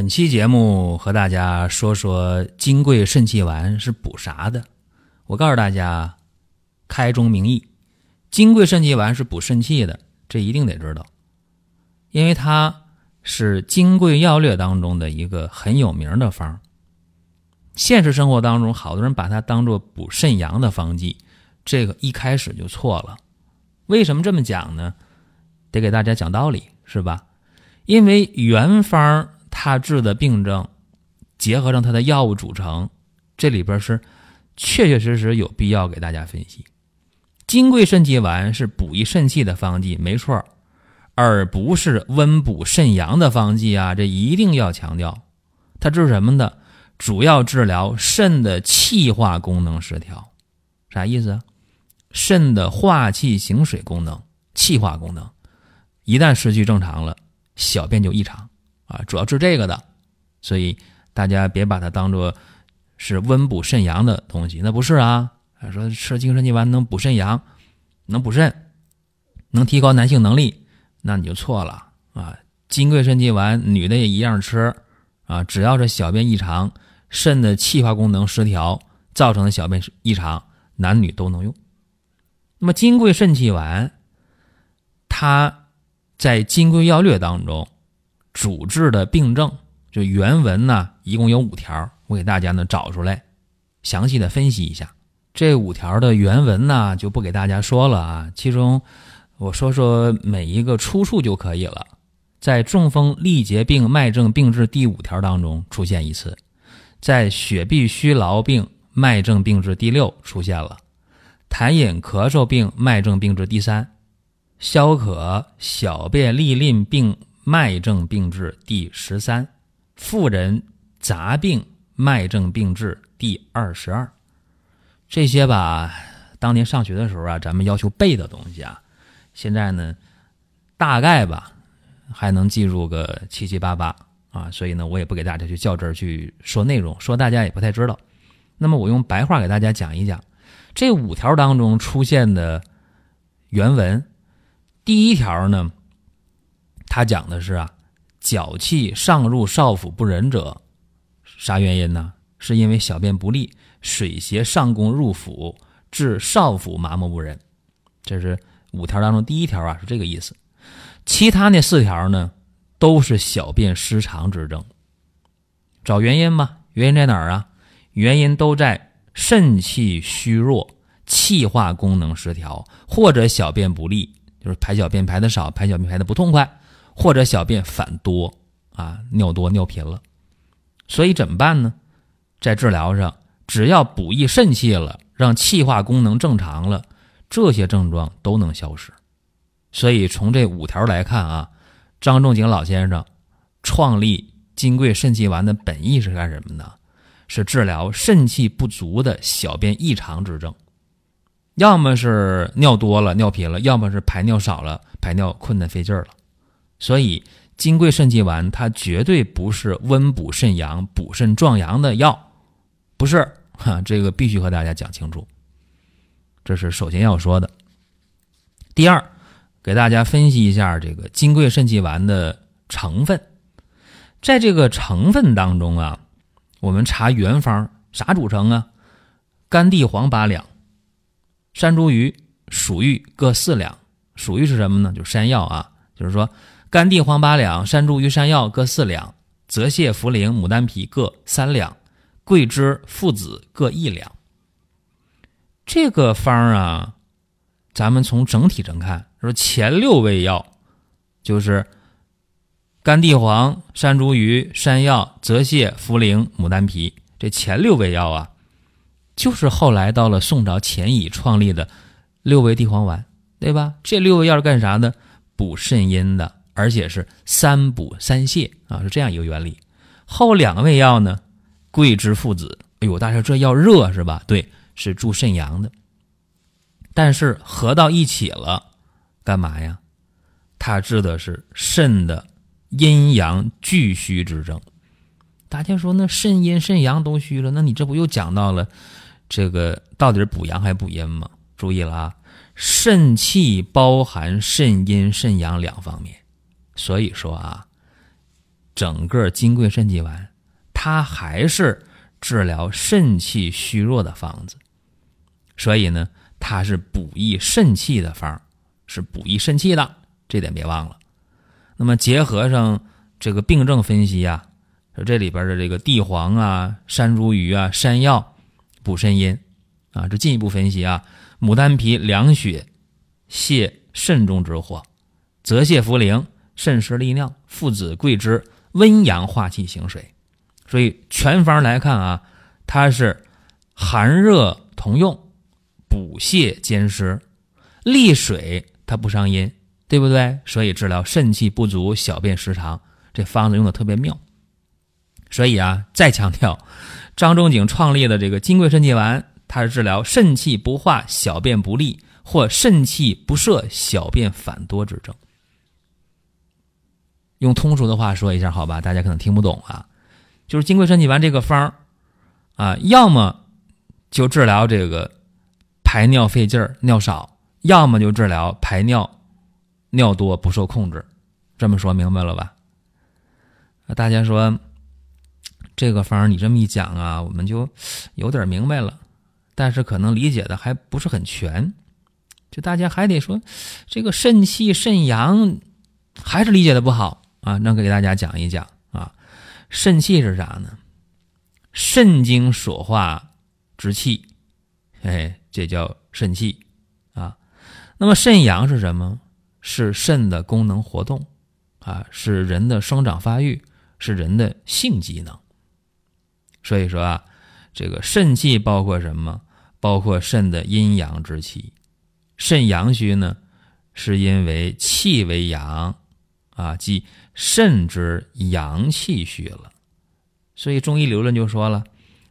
本期节目和大家说说金匮肾气丸是补啥的。我告诉大家，开宗明义，金匮肾气丸是补肾气的，这一定得知道，因为它是《金匮要略》当中的一个很有名的方。现实生活当中，好多人把它当做补肾阳的方剂，这个一开始就错了。为什么这么讲呢？得给大家讲道理，是吧？因为原方。他治的病症，结合上他的药物组成，这里边是确确实实有必要给大家分析。金匮肾气丸是补益肾气的方剂，没错，而不是温补肾阳的方剂啊！这一定要强调。它治什么的？主要治疗肾的气化功能失调。啥意思？肾的化气行水功能、气化功能一旦失去正常了，小便就异常。啊，主要治这个的，所以大家别把它当做是温补肾阳的东西，那不是啊。说吃精神气丸能补肾阳，能补肾，能提高男性能力，那你就错了啊。金匮肾气丸女的也一样吃啊，只要是小便异常、肾的气化功能失调造成的小便异常，男女都能用。那么金匮肾气丸，它在《金匮要略》当中。主治的病症就原文呢，一共有五条，我给大家呢找出来，详细的分析一下。这五条的原文呢，就不给大家说了啊。其中我说说每一个出处就可以了。在中风力竭病脉症病治第五条当中出现一次，在血痹虚劳病脉症病治第六出现了，痰饮咳嗽病脉症病治第三，消渴小便利淋病。脉症病治第十三，妇人杂病脉症病治第二十二，这些吧，当年上学的时候啊，咱们要求背的东西啊，现在呢，大概吧，还能记住个七七八八啊，所以呢，我也不给大家去较真儿去说内容，说大家也不太知道。那么我用白话给大家讲一讲，这五条当中出现的原文，第一条呢。他讲的是啊，脚气上入少府不仁者，啥原因呢？是因为小便不利，水邪上攻入腹，致少府麻木不仁。这是五条当中第一条啊，是这个意思。其他那四条呢，都是小便失常之症。找原因吧，原因在哪儿啊？原因都在肾气虚弱、气化功能失调，或者小便不利，就是排小便排的少，排小便排的不痛快。或者小便反多啊，尿多尿频了，所以怎么办呢？在治疗上，只要补益肾气了，让气化功能正常了，这些症状都能消失。所以从这五条来看啊，张仲景老先生创立金匮肾气丸的本意是干什么呢？是治疗肾气不足的小便异常之症，要么是尿多了尿频了，要么是排尿少了排尿困难费劲儿了。所以，金匮肾气丸它绝对不是温补肾阳、补肾壮阳的药，不是哈，这个必须和大家讲清楚。这是首先要说的。第二，给大家分析一下这个金匮肾气丸的成分，在这个成分当中啊，我们查原方啥组成啊？甘地黄八两，山茱萸、鼠玉各四两。鼠玉是什么呢？就是山药啊，就是说。甘地黄八两，山茱萸、山药各四两，泽泻、茯苓、牡丹皮各三两，桂枝、附子各一两。这个方啊，咱们从整体上看，说前六味药就是甘地黄、山茱萸、山药、泽泻、茯苓、牡丹皮，这前六味药啊，就是后来到了宋朝钱乙创立的六味地黄丸，对吧？这六味药是干啥的？补肾阴的。而且是三补三泻啊，是这样一个原理。后两味药呢，桂枝附子，哎呦，大家说这药热是吧？对，是助肾阳的。但是合到一起了，干嘛呀？它治的是肾的阴阳俱虚之症。大家说那肾阴肾阳都虚了，那你这不又讲到了这个到底是补阳还补阴吗？注意了啊，肾气包含肾阴肾阳两方面，所以说啊，整个金匮肾气丸它还是治疗肾气虚弱的方子，所以呢。它是补益肾气的方是补益肾气的，这点别忘了。那么结合上这个病症分析啊，说这里边的这个地黄啊、山茱萸啊、山药补肾阴啊，这进一步分析啊，牡丹皮凉血泻肾中之火，泽泻茯苓肾湿利尿，附子桂枝温阳化气行水。所以全方来看啊，它是寒热同用。补泻兼施，利水它不伤阴，对不对？所以治疗肾气不足、小便失常，这方子用的特别妙。所以啊，再强调，张仲景创立的这个金匮肾气丸，它是治疗肾气不化、小便不利或肾气不摄、小便反多之症。用通俗的话说一下，好吧？大家可能听不懂啊，就是金匮肾气丸这个方儿啊，要么就治疗这个。排尿费劲儿，尿少，要么就治疗排尿尿多不受控制，这么说明白了吧？大家说这个方儿你这么一讲啊，我们就有点明白了，但是可能理解的还不是很全，就大家还得说这个肾气肾阳还是理解的不好啊，那给大家讲一讲啊，肾气是啥呢？肾经所化之气，哎。这叫肾气啊，那么肾阳是什么？是肾的功能活动啊，是人的生长发育，是人的性机能。所以说啊，这个肾气包括什么？包括肾的阴阳之气。肾阳虚呢，是因为气为阳啊，即肾之阳气虚了。所以中医理论就说了。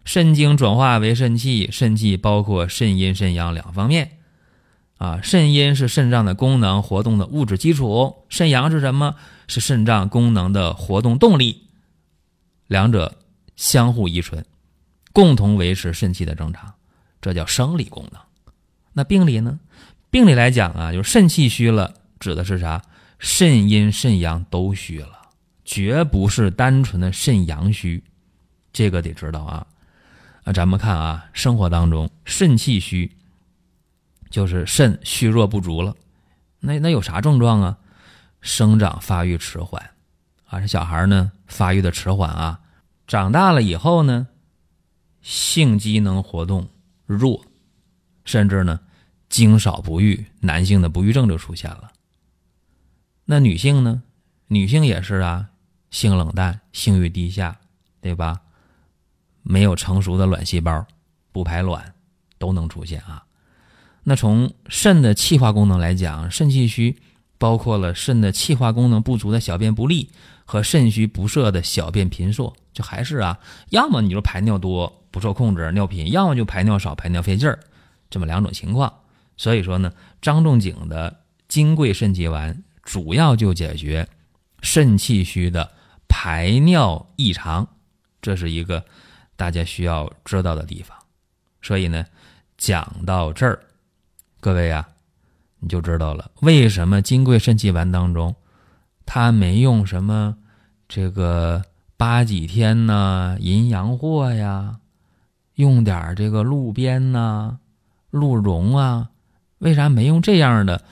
肾精转化为肾气，肾气包括肾阴、肾阳两方面，啊，肾阴是肾脏的功能活动的物质基础，肾阳是什么？是肾脏功能的活动动力，两者相互依存，共同维持肾气的正常，这叫生理功能。那病理呢？病理来讲啊，就是肾气虚了，指的是啥？肾阴、肾阳都虚了，绝不是单纯的肾阳虚，这个得知道啊。那咱们看啊，生活当中肾气虚，就是肾虚弱不足了。那那有啥症状啊？生长发育迟缓啊，这小孩呢发育的迟缓啊，长大了以后呢，性机能活动弱，甚至呢精少不育，男性的不育症就出现了。那女性呢？女性也是啊，性冷淡，性欲低下，对吧？没有成熟的卵细胞，不排卵，都能出现啊。那从肾的气化功能来讲，肾气虚包括了肾的气化功能不足的小便不利和肾虚不摄的小便频数，就还是啊，要么你就排尿多不受控制尿频，要么就排尿少排尿费劲儿，这么两种情况。所以说呢，张仲景的金匮肾气丸主要就解决肾气虚的排尿异常，这是一个。大家需要知道的地方，所以呢，讲到这儿，各位啊，你就知道了为什么金匮肾气丸当中，它没用什么这个八几天呐、淫阳藿呀，用点这个鹿鞭呐、鹿茸啊，为啥没用这样的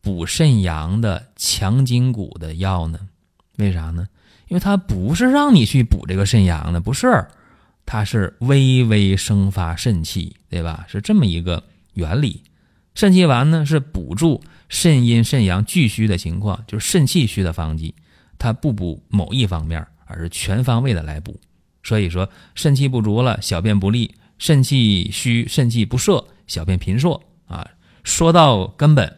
补肾阳的强筋骨的药呢？为啥呢？因为它不是让你去补这个肾阳的，不是。它是微微生发肾气，对吧？是这么一个原理。肾气丸呢是补助肾阴肾阳俱虚的情况，就是肾气虚的方剂。它不补某一方面，而是全方位的来补。所以说，肾气不足了，小便不利；肾气虚，肾气不摄，小便频数啊。说到根本，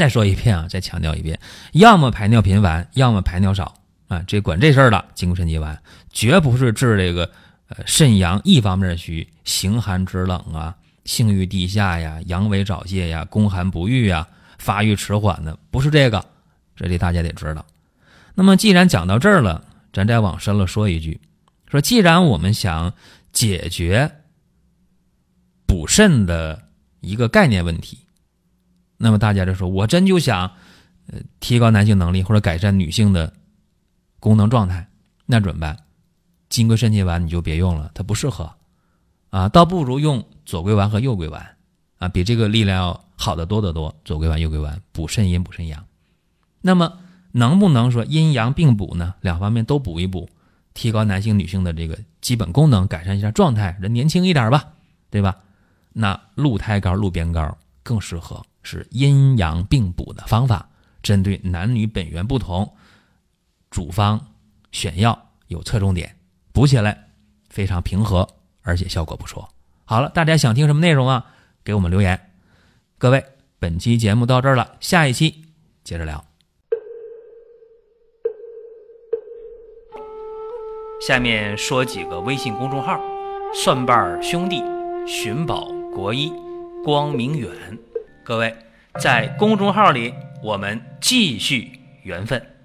再说一遍啊，再强调一遍，要么排尿频繁，要么排尿少啊。这管这事儿的金匮肾气丸，绝不是治这个呃肾阳一方面虚，形寒肢冷啊，性欲低下呀，阳痿早泄呀，宫寒不育呀，发育迟缓的，不是这个。这里大家得知道。那么既然讲到这儿了，咱再往深了说一句，说既然我们想解决补肾的一个概念问题。那么大家就说，我真就想，呃，提高男性能力或者改善女性的功能状态，那怎么办？金匮肾气丸你就别用了，它不适合，啊，倒不如用左归丸和右归丸，啊，比这个力量要好得多得多。左归丸、右归丸补肾阴、补肾阳。那么能不能说阴阳并补呢？两方面都补一补，提高男性、女性的这个基本功能，改善一下状态，人年轻一点吧，对吧？那鹿胎膏、鹿鞭膏更适合。是阴阳并补的方法，针对男女本源不同，主方选药有侧重点，补起来非常平和，而且效果不错。好了，大家想听什么内容啊？给我们留言。各位，本期节目到这儿了，下一期接着聊。下面说几个微信公众号：蒜瓣兄弟、寻宝国医、光明远。各位，在公众号里，我们继续缘分。